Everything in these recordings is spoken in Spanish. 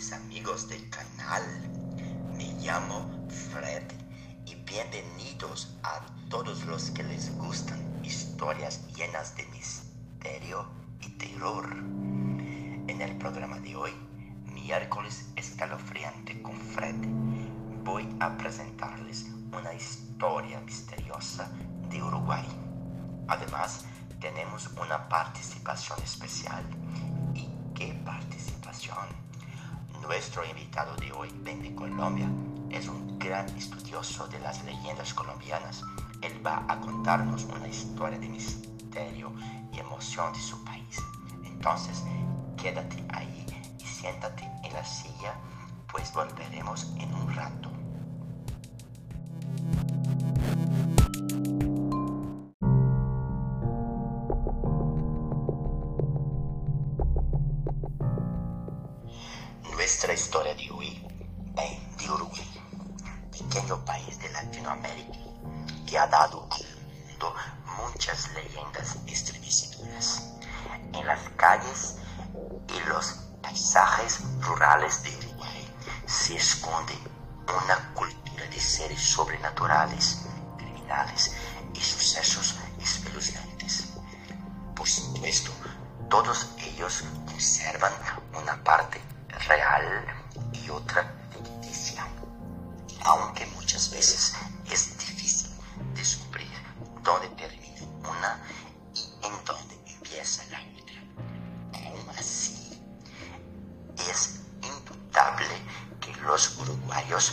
mis amigos del canal. Me llamo Fred y bienvenidos a todos los que les gustan historias llenas de misterio y terror. En el programa de hoy, miércoles escalofriante con Fred, voy a presentarles una historia misteriosa de Uruguay. Además, tenemos una participación especial. ¿Y qué participación? Nuestro invitado de hoy ven de Colombia es un gran estudioso de las leyendas colombianas. Él va a contarnos una historia de misterio y emoción de su país. Entonces, quédate ahí y siéntate en la silla, pues volveremos en un rato. Nuestra historia de hoy de Uruguay pequeño país de Latinoamérica que ha dado muchas leyendas estremecedoras. En las calles y los paisajes rurales de Uruguay se esconde una cultura de seres sobrenaturales, criminales y sucesos espeluznantes. Por supuesto, todos ellos conservan una parte real y otra ficticia aunque muchas veces es difícil descubrir dónde termina una y en dónde empieza la otra. Aún así, es indudable que los uruguayos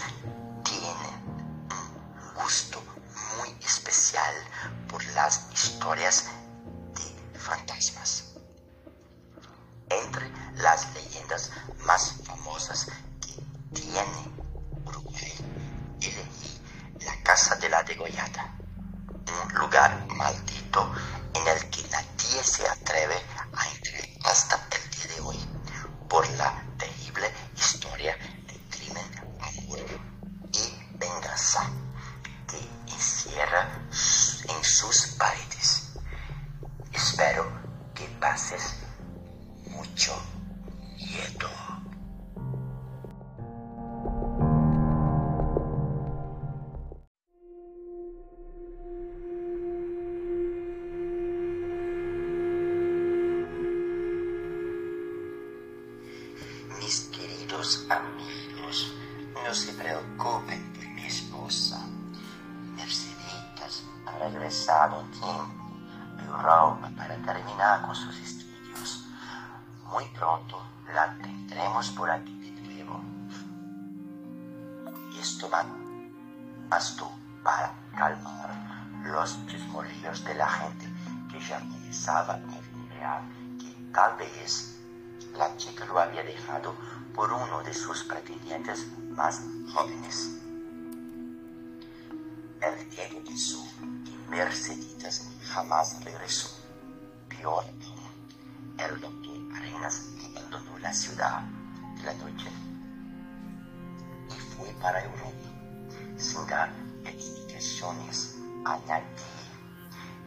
de la degollada, un lugar maldito en el que nadie se atreve a entrar hasta el día de hoy por la para terminar con sus estudios. Muy pronto la tendremos por aquí de nuevo. Y esto bastó para calmar los chismolillos de la gente que ya comenzaba a rumorear que tal vez la chica lo había dejado por uno de sus pretendientes más jóvenes. El Diego y Merceditas jamás regresó. Peor aún, el doctor Arenas abandonó la ciudad de la noche y fue para Europa sin dar explicaciones a nadie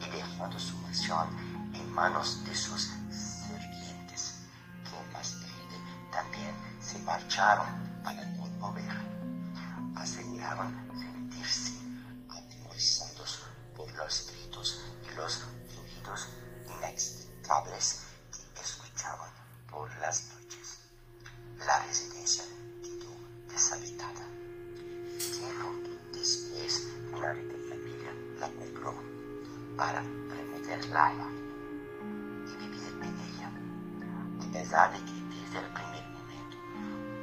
y dejando su mansión en manos de sus también se marcharon para no volver. Aseguraron sentirse por los gritos y los ruidos inexplicables que escuchaban por las noches. La residencia quedó deshabitada. Tiempo después, una de familia la compró para remeterla y vivir en ella. A pesar de que desde el primer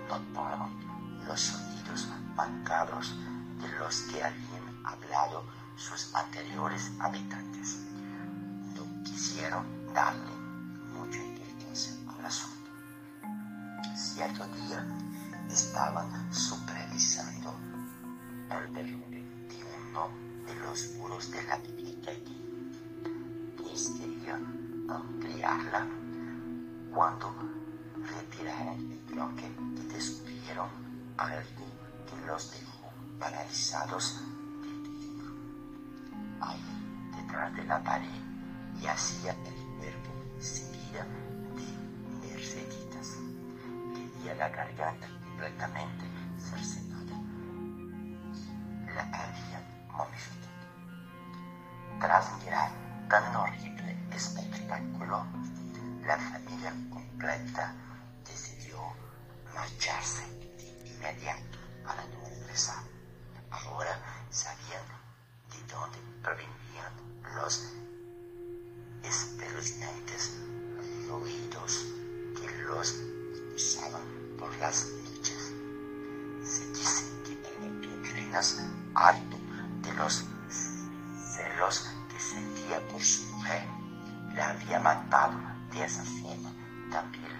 notaron los sonidos macabros de los que habían hablado sus anteriores habitantes. No quisieron darle mucha importancia al asunto. Cierto día estaban supervisando el derrumbe de uno de los muros de la biblioteca, pues querían ampliarla cuando retiraron el bloque y descubrieron algo que los dejó paralizados. Ahí, detrás de la pared, yacía el cuerpo sin vida de Merceditas. Tenía la garganta completamente cercenada. La habían momificado. Tras mirar los espeluznantes ruidos que los usaban por las noches. Se dice que el doctor Arenas, harto de los celos que sentía por su mujer, le había matado de esa forma también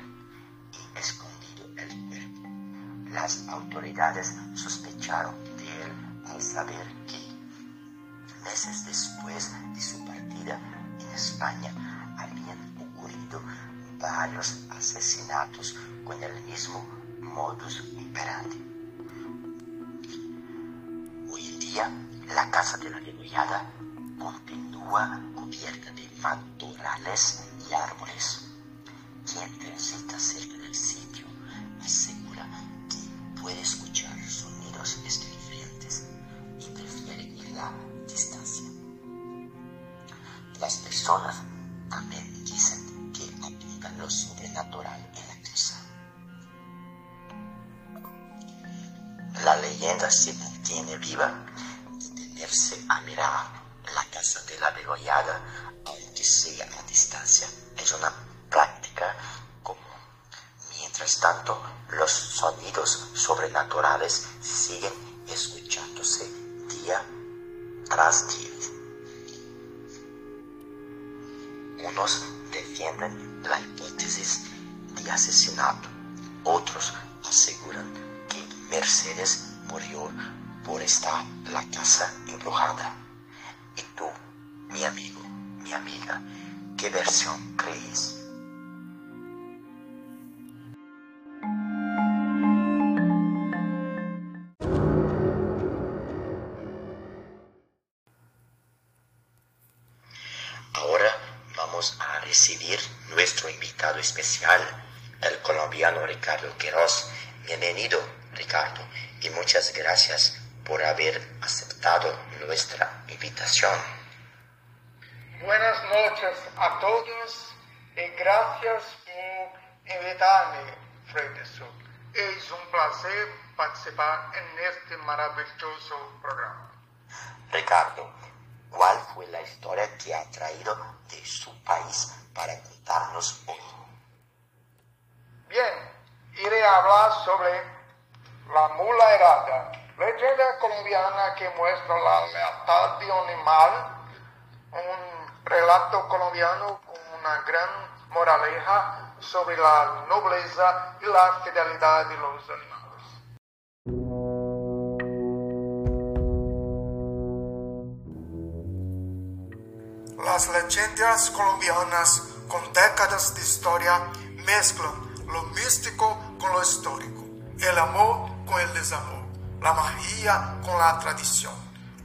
y escondido el cuerpo. Las autoridades sospecharon de él al saber que meses después de su partida en España habían ocurrido varios asesinatos con el mismo modus operandi. Hoy en día, la casa de la degollada continúa cubierta de matorrales y árboles. Quien transita cerca del sitio asegura que puede escuchar sonidos escalofriantes y prefiere la distancia. Las personas también dicen que apuntan lo sobrenatural en la casa. La leyenda se mantiene viva de tenerse a mirar la casa de la degollada, aunque sea a distancia. Es una práctica común. Mientras tanto, los sonidos sobrenaturales siguen escuchándose día tras día. Unos defienden la hipótesis de asesinato, otros aseguran que Mercedes murió por estar la casa embrujada. ¿Y tú, mi amigo, mi amiga, qué versión crees? Vamos a recibir nuestro invitado especial, el colombiano Ricardo Queiroz. Bienvenido, Ricardo, y muchas gracias por haber aceptado nuestra invitación. Buenas noches a todos y gracias por invitarme, Fredson. Es un placer participar en este maravilloso programa. Ricardo, ¿cuál fue la historia que ha traído de su país para contarnos hoy? Bien, iré a hablar sobre la mula errada, leyenda colombiana que muestra la lealtad de un animal, un relato colombiano con una gran moraleja sobre la nobleza y la fidelidad de los animales. Las leyendas colombianas con décadas de historia mezclan lo místico con lo histórico, el amor con el desamor, la magia con la tradición,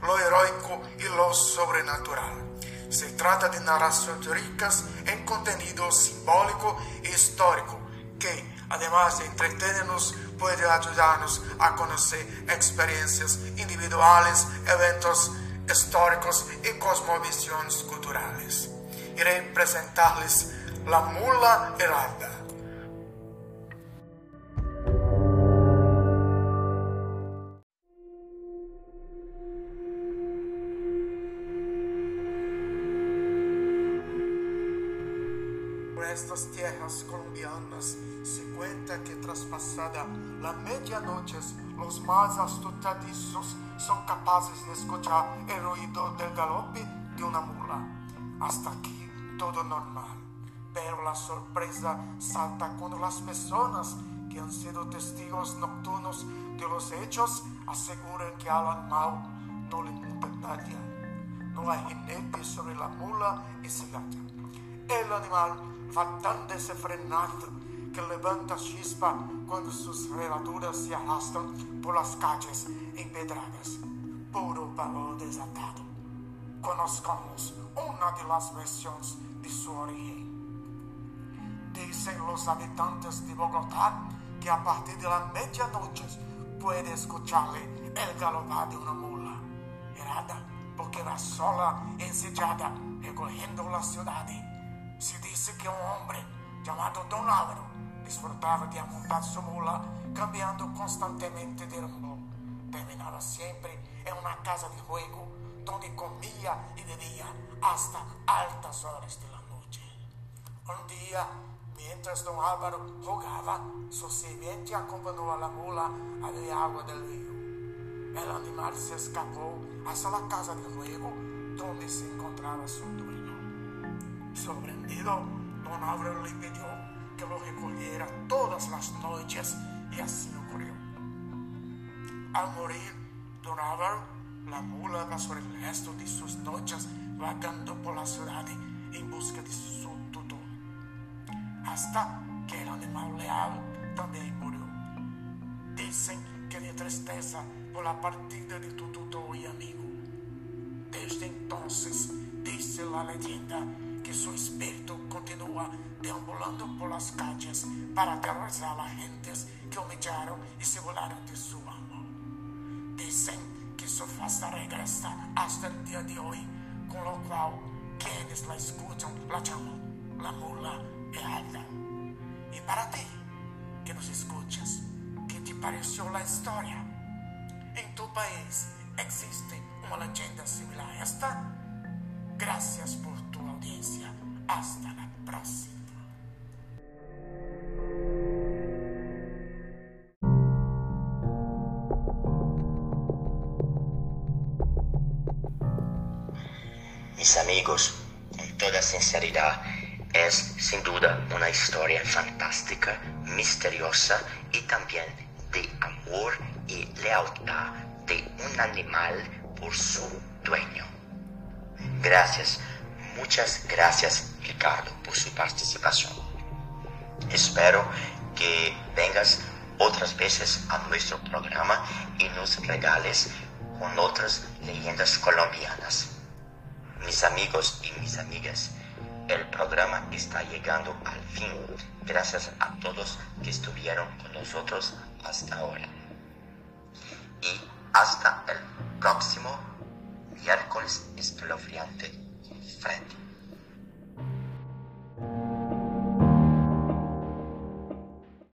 lo heroico y lo sobrenatural. Se trata de narraciones ricas en contenido simbólico e histórico que, además de entretenernos, puede ayudarnos a conocer experiencias individuales, eventos históricos y cosmovisiones culturales. Iré presentarles la mula helada. Estas tierras colombianas se cuenta que traspasada la medianoche los más astutadizos son capaces de escuchar el ruido del galope de una mula. Hasta aquí todo normal. Pero la sorpresa salta cuando las personas que han sido testigos nocturnos de los hechos aseguran que al animal no le monta nadie. No hay jinete sobre la mula y se gata. El animal va tan desenfrenado que levanta chispa cuando sus reladuras se arrastran por las calles empedradas. Puro valor desatado. Conozcamos una de las versiones de su origen. Dicen los habitantes de Bogotá que a partir de la medianoche puede escucharle el galopar de una mula, errada porque va sola ensillada recorriendo la ciudad. Se dice que un hombre llamado Don Álvaro disfrutaba de montar su mula cambiando constantemente de rumbo. Terminaba siempre en una casa de juego donde comía y bebía hasta altas horas de la noche. Un día, mientras don Álvaro jugaba, su sirviente acompañó a la mula a ver agua del río. El animal se escapó hacia la casa de juego donde se encontraba su dueño. Sorprendido, don Álvaro le pidió que lo recogiera todas las noches y así ocurrió. Al morir, don Álvaro, la mula pasó el resto de sus noches vagando por la ciudad en busca de su tutor, hasta que el animal leal también murió. Dicen que de tristeza por la partida de tu tutor y amigo. Desde entonces, dice la leyenda, que su espíritu continúa deambulando por las calles para aterrorizar a gentes que humillaron y se volaron de su amo. Dicen que su faz regresa hasta el día de hoy, con lo cual quienes la escuchan la llaman la mula helada. Y para ti, que nos escuchas, ¿qué te pareció la historia? ¿En tu país existe una leyenda similar a esta? Gracias por audiencia. Hasta la próxima. Mis amigos, con toda sinceridad, es sin duda una historia fantástica, misteriosa y también de amor y lealtad de un animal por su dueño. Gracias, muchas gracias Ricardo por su participación. Espero que vengas otras veces a nuestro programa y nos regales con otras leyendas colombianas. Mis amigos y mis amigas, el programa está llegando al fin. Gracias a todos que estuvieron con nosotros hasta ahora. Y hasta el próximo miércoles escalofriante friend